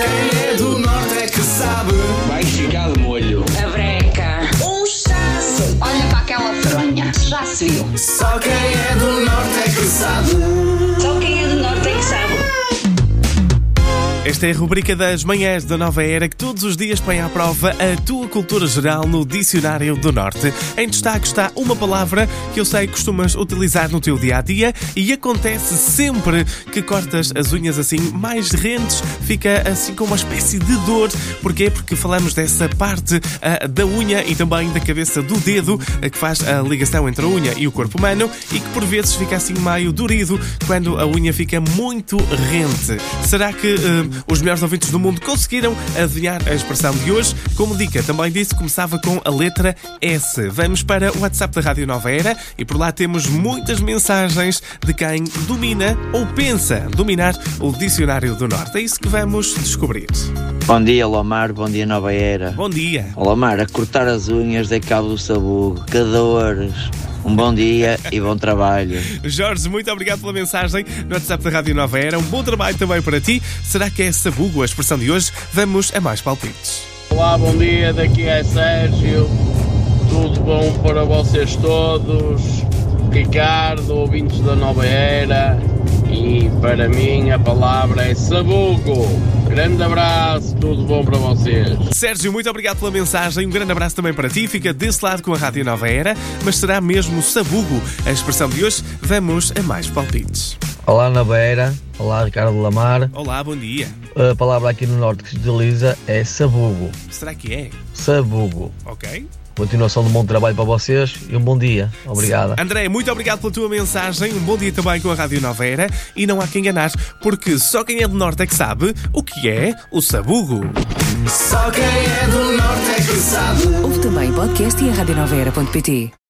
quem é do norte é que sabe. Vai ficar de molho. A breca. Um chasso. Olha para aquela fronha. Já se viu. Só quem é do norte é que sabe. Só quem Esta é a rubrica das manhãs da nova era que todos os dias põe à prova a tua cultura geral no Dicionário do Norte. Em destaque está uma palavra que eu sei que costumas utilizar no teu dia a dia e acontece sempre que cortas as unhas assim mais rentes, fica assim com uma espécie de dor. Porquê? Porque falamos dessa parte ah, da unha e também da cabeça do dedo ah, que faz a ligação entre a unha e o corpo humano e que por vezes fica assim meio dorido quando a unha fica muito rente. Será que ah, os melhores ouvintes do mundo conseguiram adivinhar a expressão de hoje? Como dica, também disse, começava com a letra S. Vamos para o WhatsApp da Rádio Nova Era e por lá temos muitas mensagens de quem domina ou pensa dominar o Dicionário do Norte. É isso que vamos descobrir. Bom dia, Lomar. Bom dia, Nova Era. Bom dia. Lomar, a cortar as unhas de cabo do sabugo. Que dores. Um bom dia e bom trabalho. Jorge, muito obrigado pela mensagem no WhatsApp da Rádio Nova Era. Um bom trabalho também para ti. Será que é sabugo a expressão de hoje? Vamos a mais palpites. Olá, bom dia, daqui é Sérgio. Tudo bom para vocês todos. Ricardo, ouvintes da Nova Era. E para mim a palavra é sabugo. Grande abraço, tudo bom para vocês. Sérgio, muito obrigado pela mensagem. Um grande abraço também para ti. Fica desse lado com a Rádio Nova Era, mas será mesmo sabugo a expressão de hoje? Vamos a mais palpites. Olá, Nabeira. Olá, Ricardo Lamar. Olá, bom dia. A palavra aqui no Norte que se utiliza é sabugo. Será que é? Sabugo. Ok. Continuação de um bom trabalho para vocês e um bom dia. Obrigada. André, muito obrigado pela tua mensagem. Um bom dia também com a Rádio Nova Era. E não há quem enganar, porque só quem é do Norte é que sabe o que é o sabugo. Só quem é do norte é que sabe. Ouve também podcast e a radionovera.pt